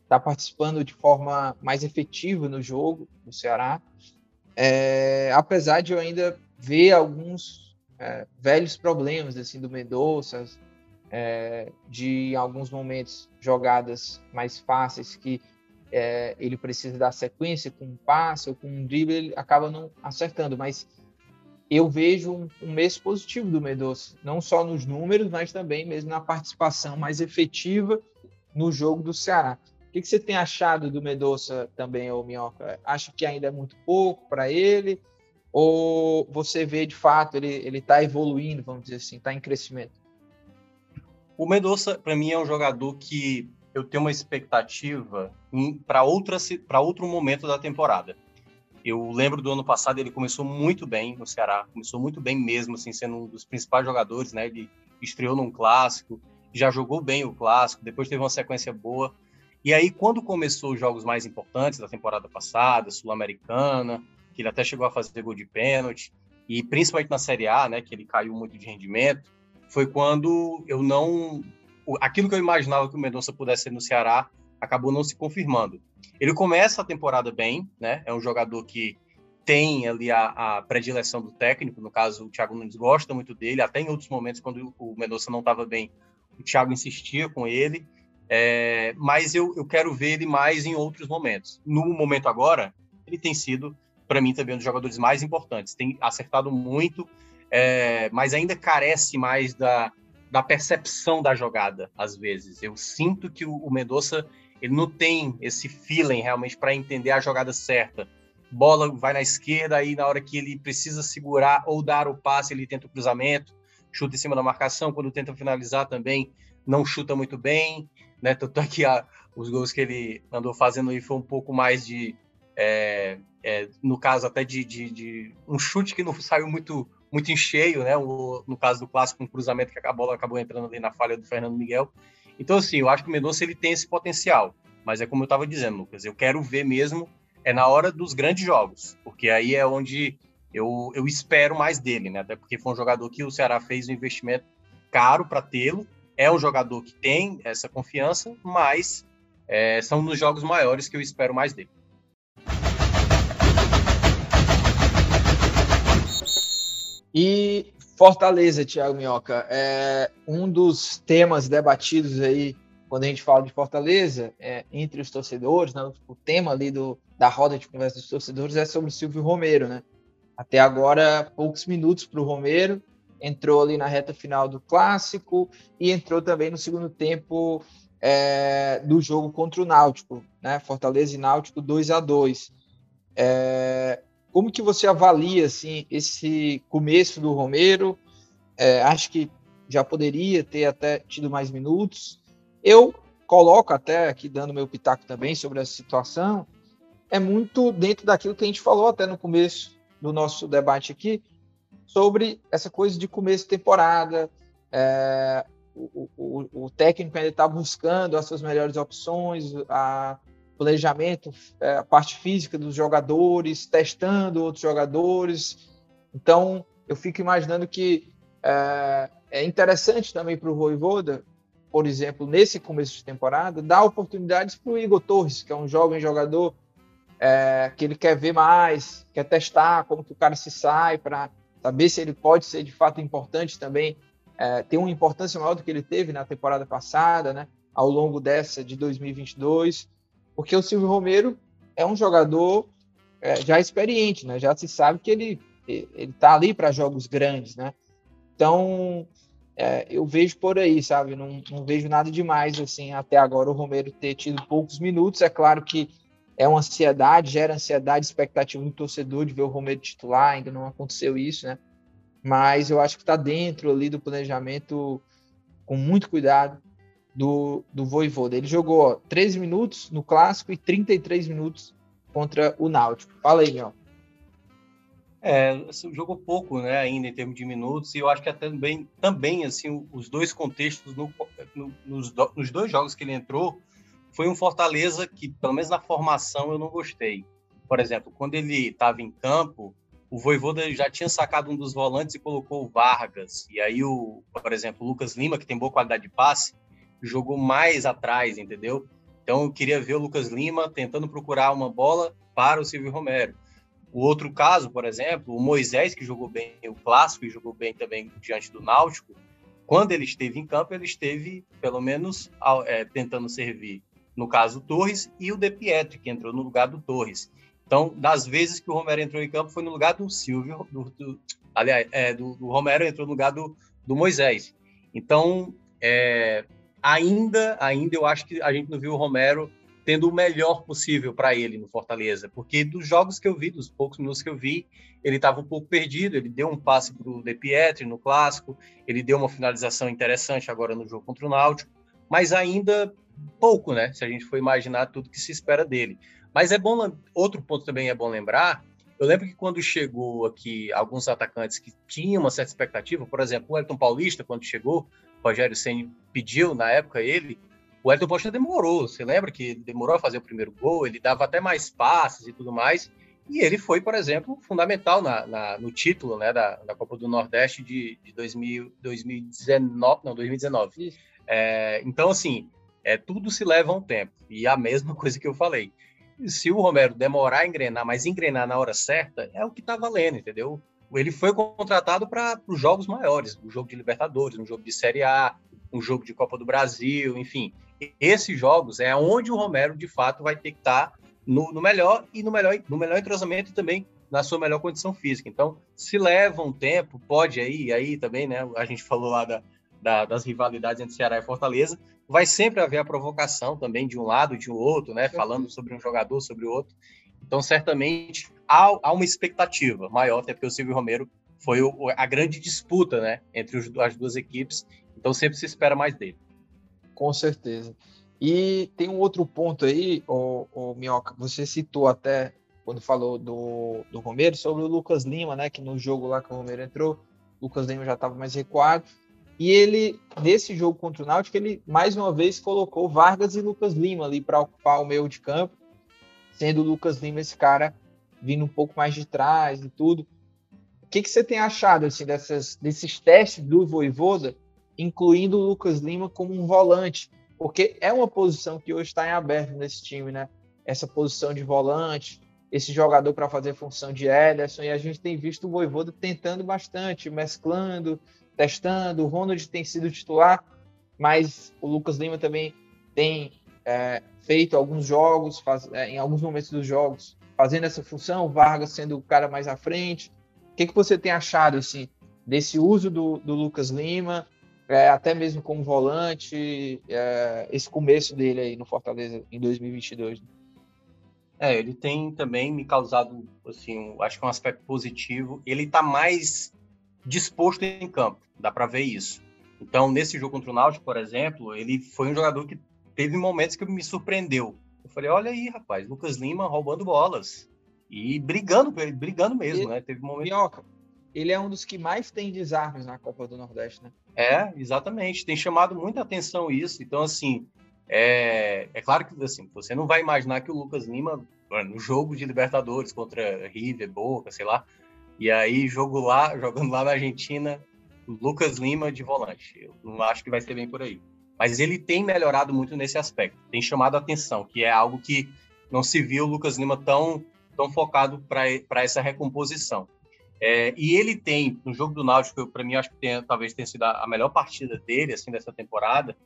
tá participando de forma mais efetiva no jogo do Ceará. É, apesar de eu ainda ver alguns é, velhos problemas assim do Mendonça, é, de alguns momentos jogadas mais fáceis que é, ele precisa dar sequência com um passe ou com um drible, ele acaba não acertando, mas eu vejo um, um mês positivo do Mendonça, não só nos números, mas também mesmo na participação mais efetiva no jogo do Ceará. O que, que você tem achado do Mendonça também, ô Minhoca? Acha que ainda é muito pouco para ele? Ou você vê de fato ele ele está evoluindo, vamos dizer assim, está em crescimento? O Mendonça, para mim, é um jogador que eu tenho uma expectativa para outro momento da temporada. Eu lembro do ano passado ele começou muito bem no Ceará, começou muito bem mesmo, assim, sendo um dos principais jogadores, né? Ele estreou num clássico, já jogou bem o clássico, depois teve uma sequência boa. E aí, quando começou os jogos mais importantes da temporada passada, Sul-Americana, que ele até chegou a fazer gol de pênalti, e principalmente na Série A, né, que ele caiu muito de rendimento, foi quando eu não. Aquilo que eu imaginava que o Mendonça pudesse ser no Ceará acabou não se confirmando. Ele começa a temporada bem, né? É um jogador que tem ali a, a predileção do técnico, no caso o Thiago Nunes gosta muito dele, até em outros momentos quando o Mendonça não estava bem, o Thiago insistia com ele, é, mas eu, eu quero ver ele mais em outros momentos. No momento agora, ele tem sido para mim também um dos jogadores mais importantes. Tem acertado muito, é, mas ainda carece mais da, da percepção da jogada, às vezes. Eu sinto que o, o Mendonça ele não tem esse feeling realmente para entender a jogada certa. Bola vai na esquerda, aí na hora que ele precisa segurar ou dar o passe, ele tenta o cruzamento, chuta em cima da marcação. Quando tenta finalizar também, não chuta muito bem. Né? Tanto é que a, os gols que ele andou fazendo aí foi um pouco mais de. É, é, no caso até de, de, de, um chute que não saiu muito muito em cheio, né? O, no caso do clássico, um cruzamento que a bola acabou entrando ali na falha do Fernando Miguel. Então, assim, eu acho que o Mendonça ele tem esse potencial, mas é como eu estava dizendo, Lucas, eu quero ver mesmo é na hora dos grandes jogos, porque aí é onde eu, eu espero mais dele, né? Até porque foi um jogador que o Ceará fez um investimento caro para tê-lo, é um jogador que tem essa confiança, mas é, são nos jogos maiores que eu espero mais dele. E Fortaleza, Thiago Minhoca, é um dos temas debatidos aí quando a gente fala de Fortaleza, é, entre os torcedores, né, o tema ali do, da roda de conversa dos torcedores é sobre o Silvio Romero, né? Até agora, poucos minutos para o Romero, entrou ali na reta final do clássico e entrou também no segundo tempo é, do jogo contra o Náutico, né? Fortaleza e Náutico 2 a 2 é, como que você avalia assim esse começo do Romero? É, acho que já poderia ter até tido mais minutos. Eu coloco até aqui dando meu pitaco também sobre essa situação. É muito dentro daquilo que a gente falou até no começo do nosso debate aqui sobre essa coisa de começo de temporada. É, o, o, o, técnico ainda está buscando as suas melhores opções, a, planejamento, é, a parte física dos jogadores, testando outros jogadores. Então, eu fico imaginando que é, é interessante também para o Voivoda por exemplo, nesse começo de temporada, dar oportunidades para o Igor Torres, que é um jovem jogador é, que ele quer ver mais, quer testar como que o cara se sai para saber se ele pode ser de fato importante também, é, ter uma importância maior do que ele teve na temporada passada, né, ao longo dessa de 2022, porque o Silvio Romero é um jogador é, já experiente, né, já se sabe que ele ele está ali para jogos grandes, né, então é, eu vejo por aí, sabe, não, não vejo nada demais assim até agora o Romero ter tido poucos minutos, é claro que é uma ansiedade, gera ansiedade, expectativa no torcedor de ver o Romero titular, ainda não aconteceu isso, né? Mas eu acho que está dentro ali do planejamento, com muito cuidado, do, do Voivoda. Ele jogou ó, 13 minutos no Clássico e 33 minutos contra o Náutico. Fala aí, meu. É, assim, jogou pouco, né, ainda em termos de minutos, e eu acho que até também, também assim, os dois contextos, no, no, nos, do, nos dois jogos que ele entrou, foi um Fortaleza que, pelo menos na formação, eu não gostei. Por exemplo, quando ele estava em campo, o Voivoda já tinha sacado um dos volantes e colocou o Vargas. E aí, o, por exemplo, o Lucas Lima, que tem boa qualidade de passe, jogou mais atrás, entendeu? Então, eu queria ver o Lucas Lima tentando procurar uma bola para o Silvio Romero. O outro caso, por exemplo, o Moisés, que jogou bem o clássico e jogou bem também diante do Náutico, quando ele esteve em campo, ele esteve, pelo menos, é, tentando servir no caso Torres, e o De Pietri, que entrou no lugar do Torres. Então, das vezes que o Romero entrou em campo, foi no lugar do Silvio, do, do aliás, é, do, do, Romero entrou no lugar do, do Moisés. Então, é, ainda, ainda eu acho que a gente não viu o Romero tendo o melhor possível para ele no Fortaleza, porque dos jogos que eu vi, dos poucos minutos que eu vi, ele estava um pouco perdido, ele deu um passe para o De Pietri no Clássico, ele deu uma finalização interessante agora no jogo contra o Náutico, mas ainda pouco, né? Se a gente for imaginar tudo que se espera dele. Mas é bom, outro ponto também é bom lembrar. Eu lembro que quando chegou aqui alguns atacantes que tinham uma certa expectativa, por exemplo, o Elton Paulista, quando chegou, Rogério Senni pediu na época ele, o Elton Paulista demorou. Você lembra que demorou a fazer o primeiro gol, ele dava até mais passes e tudo mais. E ele foi, por exemplo, fundamental na, na, no título né, da, da Copa do Nordeste de, de 2000, 2019, não, 2019. É, então, assim, é, tudo se leva um tempo. E a mesma coisa que eu falei. Se o Romero demorar a engrenar, mas engrenar na hora certa, é o que está valendo, entendeu? Ele foi contratado para os jogos maiores, o jogo de Libertadores, um jogo de Série A, um jogo de Copa do Brasil, enfim. Esses jogos é onde o Romero, de fato, vai ter que estar tá no, no, melhor e no melhor, no melhor entrosamento também na sua melhor condição física. Então, se leva um tempo, pode aí, aí também, né? A gente falou lá da, da, das rivalidades entre Ceará e Fortaleza, vai sempre haver a provocação também de um lado e de um outro, né? Falando sobre um jogador, sobre o outro. Então, certamente, há, há uma expectativa maior, até porque o Silvio Romero foi o, a grande disputa, né? Entre os, as duas equipes. Então, sempre se espera mais dele. Com certeza. E tem um outro ponto aí, o, o Minhoca, você citou até quando falou do, do Romero, sobre o Lucas Lima, né? Que no jogo lá que o Romero entrou, o Lucas Lima já estava mais recuado. E ele, nesse jogo contra o Náutico, ele mais uma vez colocou Vargas e Lucas Lima ali para ocupar o meio de campo, sendo o Lucas Lima esse cara vindo um pouco mais de trás e tudo. O que, que você tem achado assim, dessas, desses testes do Voivoda, incluindo o Lucas Lima como um volante? Porque é uma posição que hoje está em aberto nesse time, né? Essa posição de volante, esse jogador para fazer função de Ederson, e a gente tem visto o Voivoda tentando bastante, mesclando, testando. O Ronald tem sido titular, mas o Lucas Lima também tem é, feito alguns jogos, faz, é, em alguns momentos dos jogos, fazendo essa função. Vargas sendo o cara mais à frente. O que, que você tem achado assim desse uso do, do Lucas Lima, é, até mesmo como volante, é, esse começo dele aí no Fortaleza em 2022? É, ele tem também me causado, assim, acho que um aspecto positivo. Ele está mais disposto em campo, dá para ver isso. Então, nesse jogo contra o Náutico, por exemplo, ele foi um jogador que teve momentos que me surpreendeu. Eu falei, olha aí, rapaz, Lucas Lima roubando bolas e brigando, brigando mesmo, ele, né? Teve momentos. Minhoca, ele é um dos que mais tem desarmes na Copa do Nordeste, né? É, exatamente. Tem chamado muita atenção isso. Então, assim, é, é claro que assim, você não vai imaginar que o Lucas Lima, no jogo de Libertadores contra River, Boca, sei lá, e aí, jogo lá, jogando lá na Argentina, Lucas Lima de volante. Eu não acho que vai ser bem por aí. Mas ele tem melhorado muito nesse aspecto, tem chamado a atenção, que é algo que não se viu o Lucas Lima tão, tão focado para essa recomposição. É, e ele tem, no jogo do Náutico, para mim, acho que tem, talvez tenha sido a melhor partida dele, assim, dessa temporada,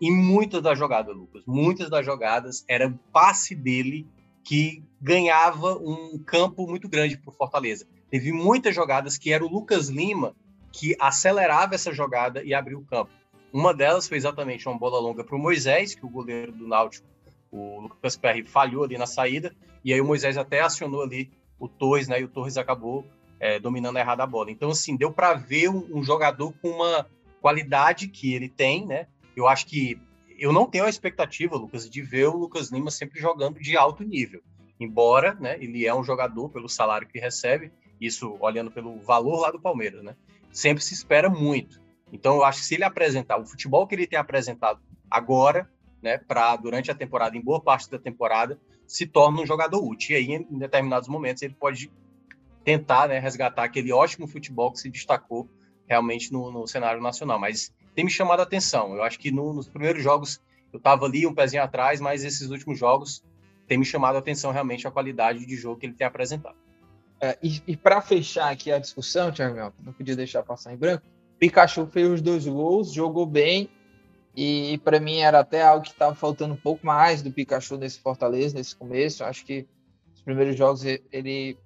e muitas das jogadas, Lucas, muitas das jogadas era passe dele que ganhava um campo muito grande para o Fortaleza. Teve muitas jogadas que era o Lucas Lima que acelerava essa jogada e abriu o campo. Uma delas foi exatamente uma bola longa para o Moisés, que o goleiro do Náutico, o Lucas Perry, falhou ali na saída, e aí o Moisés até acionou ali o Torres, né? E o Torres acabou é, dominando errado a bola. Então, assim, deu para ver um, jogador com uma qualidade que ele tem, né? Eu acho que eu não tenho a expectativa, Lucas, de ver o Lucas Lima sempre jogando de alto nível. Embora, né, ele é um jogador pelo salário que recebe, isso olhando pelo valor lá do Palmeiras, né? Sempre se espera muito. Então, eu acho que se ele apresentar o futebol que ele tem apresentado agora, né, para durante a temporada, em boa parte da temporada, se torna um jogador útil. E aí, em determinados momentos, ele pode tentar né, resgatar aquele ótimo futebol que se destacou realmente no, no cenário nacional. Mas tem me chamado a atenção. Eu acho que no, nos primeiros jogos eu estava ali um pezinho atrás, mas esses últimos jogos tem me chamado a atenção realmente a qualidade de jogo que ele tem apresentado. É, e, e para fechar aqui a discussão, Thiago, não podia deixar passar em branco. Pikachu fez os dois gols, jogou bem, e para mim era até algo que estava faltando um pouco mais do Pikachu nesse Fortaleza, nesse começo. Acho que os primeiros jogos ele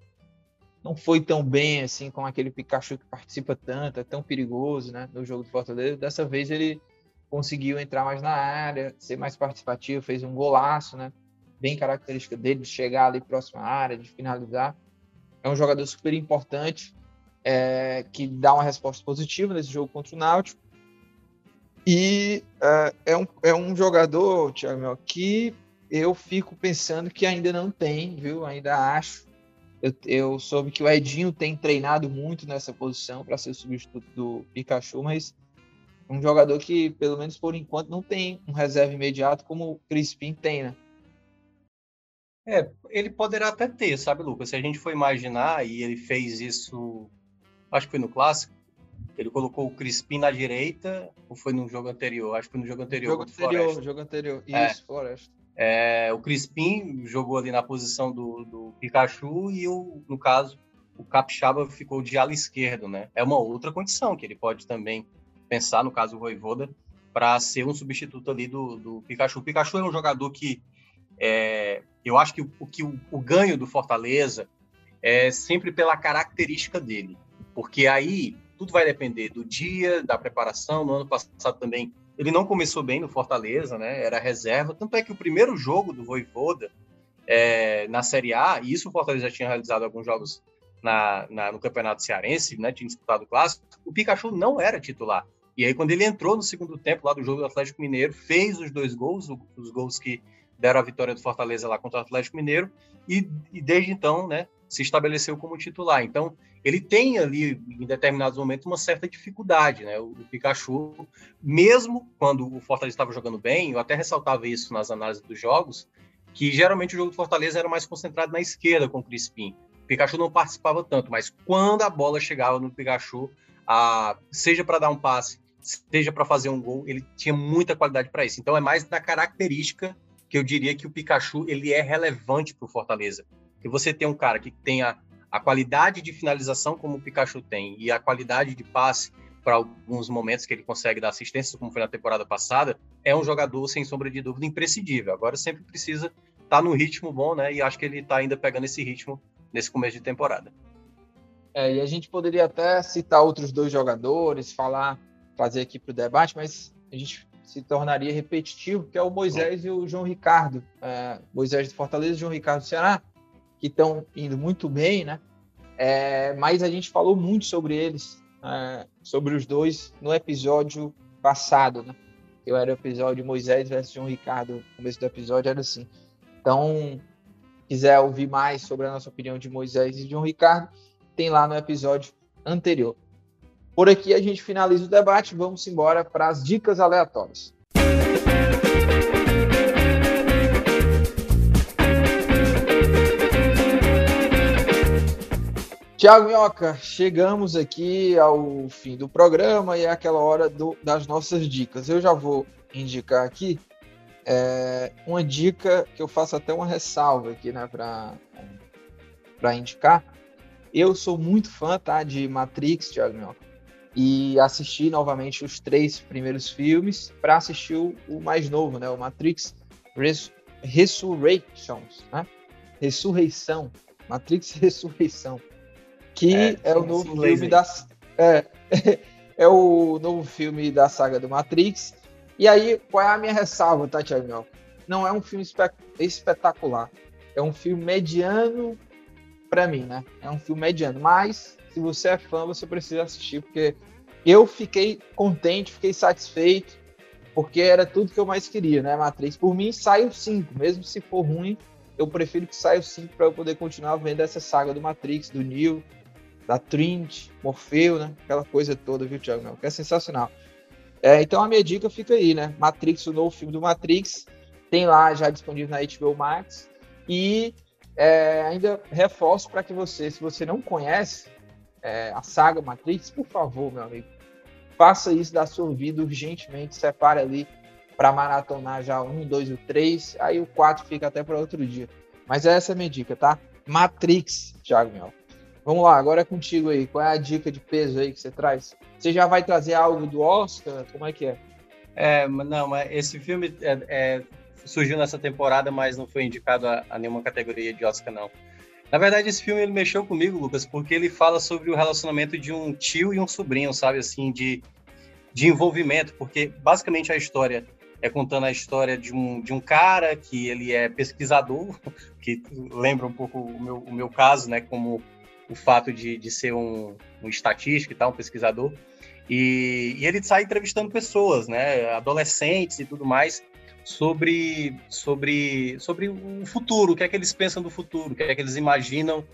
não foi tão bem assim com aquele Pikachu que participa tanto, é tão perigoso, né, no jogo do Fortaleza. Dessa vez ele conseguiu entrar mais na área, ser mais participativo, fez um golaço, né? Bem característica dele de chegar ali próximo à área, de finalizar. É um jogador super importante é, que dá uma resposta positiva nesse jogo contra o Náutico. E é, é um, é um jogador, Thiago, que eu fico pensando que ainda não tem, viu? Ainda acho eu, eu soube que o Edinho tem treinado muito nessa posição para ser o substituto do Pikachu, mas um jogador que, pelo menos por enquanto, não tem um reserva imediato como o Crispim tem, né? É, ele poderá até ter, sabe, Lucas? Se a gente for imaginar, e ele fez isso, acho que foi no clássico, ele colocou o Crispim na direita, ou foi no jogo anterior? Acho que foi no jogo anterior. Jogo anterior, jogo anterior. É. Isso, é. Floresta. É, o Crispim jogou ali na posição do, do Pikachu e, o, no caso, o Capixaba ficou de ala esquerdo, né? É uma outra condição que ele pode também pensar, no caso o Voivoda, para ser um substituto ali do, do Pikachu. O Pikachu é um jogador que é, eu acho que o, que o, o ganho do Fortaleza é sempre pela característica dele, porque aí tudo vai depender do dia, da preparação. No ano passado também ele não começou bem no Fortaleza, né? Era reserva. Tanto é que o primeiro jogo do Voivoda é, na Série A, e isso o Fortaleza já tinha realizado alguns jogos na, na, no Campeonato Cearense, né? Tinha disputado o Clássico. O Pikachu não era titular. E aí, quando ele entrou no segundo tempo lá do jogo do Atlético Mineiro, fez os dois gols, os gols que deram a vitória do Fortaleza lá contra o Atlético Mineiro, e, e desde então, né, se estabeleceu como titular. Então, ele tem ali, em determinados momentos, uma certa dificuldade, né? O, Pikachu, mesmo quando o Fortaleza estava jogando bem, eu até ressaltava isso nas análises dos jogos, que geralmente o jogo do Fortaleza era mais concentrado na esquerda com o Crispim. O Pikachu não participava tanto, mas quando a bola chegava no Pikachu, a, seja para dar um passe, seja para fazer um gol, ele tinha muita qualidade para isso. Então é mais da característica que eu diria que o Pikachu ele é relevante para o Fortaleza que você tem um cara que tenha a qualidade de finalização como o Pikachu tem e a qualidade de passe para alguns momentos que ele consegue dar assistência, como foi na temporada passada, é um jogador, sem sombra de dúvida, imprescindível. Agora sempre precisa estar tá no ritmo bom, né? E acho que ele está ainda pegando esse ritmo nesse começo de temporada. É, e a gente poderia até citar outros dois jogadores, falar, fazer aqui para o debate, mas a gente se tornaria repetitivo, que é o Moisés e o João Ricardo. É, Moisés de Fortaleza e João Ricardo do Ceará que estão indo muito bem, né? É, mas a gente falou muito sobre eles, é, sobre os dois, no episódio passado, né? Eu era o episódio Moisés versus João Ricardo, o começo do episódio era assim. Então, quiser ouvir mais sobre a nossa opinião de Moisés e João Ricardo, tem lá no episódio anterior. Por aqui a gente finaliza o debate, vamos embora para as dicas aleatórias. Tiago Minhoca, chegamos aqui ao fim do programa e é aquela hora do, das nossas dicas. Eu já vou indicar aqui é, uma dica que eu faço até uma ressalva aqui, né, para indicar. Eu sou muito fã, tá, de Matrix, Tiago Minhoca, e assisti novamente os três primeiros filmes para assistir o, o, mais novo, né, o Matrix Res Resurrections, né, Ressurreição, Matrix Ressurreição, que é, é o novo filme da é, é o novo filme da saga do Matrix e aí, qual é a minha ressalva, tá, Thiago? Não é um filme espetacular. É um filme mediano para mim, né? É um filme mediano. Mas, se você é fã, você precisa assistir, porque eu fiquei contente, fiquei satisfeito, porque era tudo que eu mais queria, né, Matrix? Por mim, sai o 5. Mesmo se for ruim, eu prefiro que saia o 5 para eu poder continuar vendo essa saga do Matrix, do Neo, da Trinity, Morfeu, né? Aquela coisa toda, viu, Thiago? Que é sensacional. É, então a minha dica fica aí, né? Matrix, o novo filme do Matrix, tem lá já disponível na HBO Max. E é, ainda reforço para que você, se você não conhece é, a saga Matrix, por favor, meu amigo, faça isso da sua vida urgentemente, separe ali para maratonar já um, dois e três, aí o quatro fica até para outro dia. Mas essa é a minha dica, tá? Matrix, Thiago Mel. Vamos lá, agora é contigo aí. Qual é a dica de peso aí que você traz? Você já vai trazer algo do Oscar? Como é que é? É, não, mas esse filme é, é, surgiu nessa temporada, mas não foi indicado a, a, nenhuma categoria de Oscar, não. Na verdade, esse filme ele mexeu comigo, Lucas, porque ele fala sobre o relacionamento de um tio e um sobrinho, sabe, assim, de, de envolvimento, porque basicamente a história é contando a história de um, de um cara que ele é pesquisador, que lembra um pouco o meu, o meu caso, né, como o fato de, de ser um, um estatístico e tal, um pesquisador. E, e, ele sai entrevistando pessoas, né, adolescentes e tudo mais, sobre, sobre, sobre o futuro, o que é que eles pensam do futuro, o que é que eles imaginam,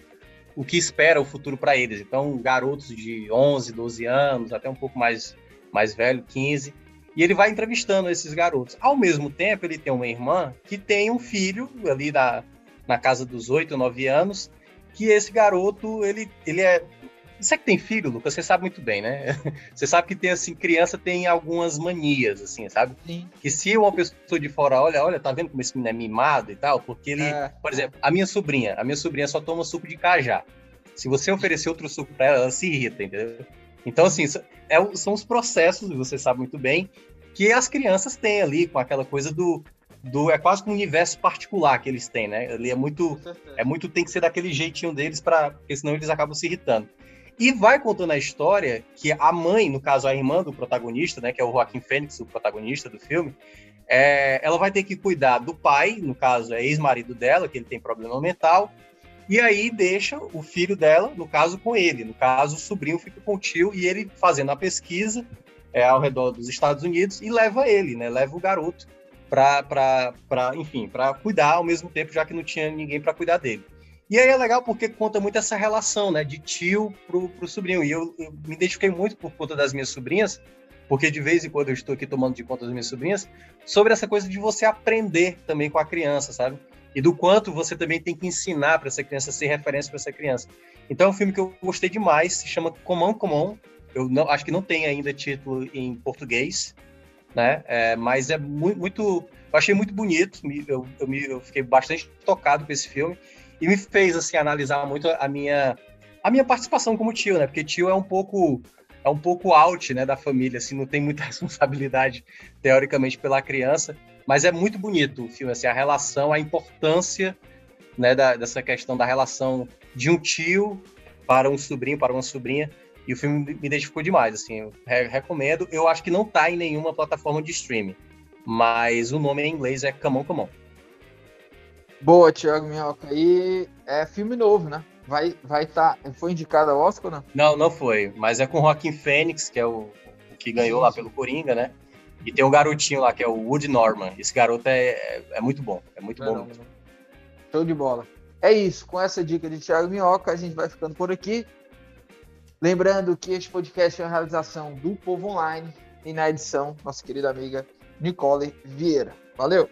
o que espera o futuro para eles. Então, garotos de 11, 12 anos, até um pouco mais, mais velho, 15, e ele vai entrevistando esses garotos. Ao mesmo tempo, ele tem uma irmã que tem um filho ali da, na casa dos 8, 9 anos, que esse garoto, ele, ele é. Você que tem filho, Lucas, você sabe muito bem, né? Você sabe que tem assim, criança tem algumas manias, assim, sabe? Sim. Que se uma pessoa de fora olha, olha, tá vendo como esse menino é mimado e tal, porque ele, é. por exemplo, a minha sobrinha, a minha sobrinha só toma suco de cajá. Se você oferecer outro suco para ela, ela se irrita, entendeu? Então, assim, é, são os processos, você sabe muito bem, que as crianças têm ali, com aquela coisa do, do é quase um universo particular que eles têm, né? Ele é muito é muito tem que ser daquele jeitinho deles para porque senão eles acabam se irritando. E vai contando a história que a mãe, no caso a irmã do protagonista, né, que é o Joaquim Fênix, o protagonista do filme, é, ela vai ter que cuidar do pai, no caso é ex-marido dela, que ele tem problema mental, e aí deixa o filho dela, no caso, com ele. No caso, o sobrinho fica com o tio e ele fazendo a pesquisa é, ao redor dos Estados Unidos e leva ele, né? Leva o garoto para, enfim, para cuidar ao mesmo tempo, já que não tinha ninguém para cuidar dele. E aí é legal porque conta muito essa relação, né, de tio pro, pro sobrinho. E eu, eu me identifiquei muito por conta das minhas sobrinhas, porque de vez em quando eu estou aqui tomando de conta das minhas sobrinhas, sobre essa coisa de você aprender também com a criança, sabe? E do quanto você também tem que ensinar para essa criança, ser referência para essa criança. Então é um filme que eu gostei demais, se chama Comão Comão. Eu não, acho que não tem ainda título em português, né? É, mas é muito, muito, eu achei muito bonito, eu, eu, eu fiquei bastante tocado com esse filme e me fez assim analisar muito a minha a minha participação como tio, né? Porque tio é um pouco é um pouco out, né, da família, assim, não tem muita responsabilidade teoricamente pela criança, mas é muito bonito o filme, assim, a relação, a importância, né, da, dessa questão da relação de um tio para um sobrinho, para uma sobrinha, e o filme me identificou demais, assim, eu recomendo. Eu acho que não tá em nenhuma plataforma de streaming, mas o nome em inglês é Camão Camão. Boa, Thiago Minhoca. E é filme novo, né? Vai vai tá, foi indicado ao Oscar, não? Não, não foi, mas é com Joaquim Fênix, que é o, o que ganhou sim, lá pelo Coringa, né? E tem um garotinho lá que é o Wood Norman. Esse garoto é, é, é muito bom, é muito não, bom. Não, Show de bola. É isso, com essa dica de Thiago Minhoca, a gente vai ficando por aqui. Lembrando que este podcast é uma realização do Povo Online e na edição, nossa querida amiga Nicole Vieira. Valeu!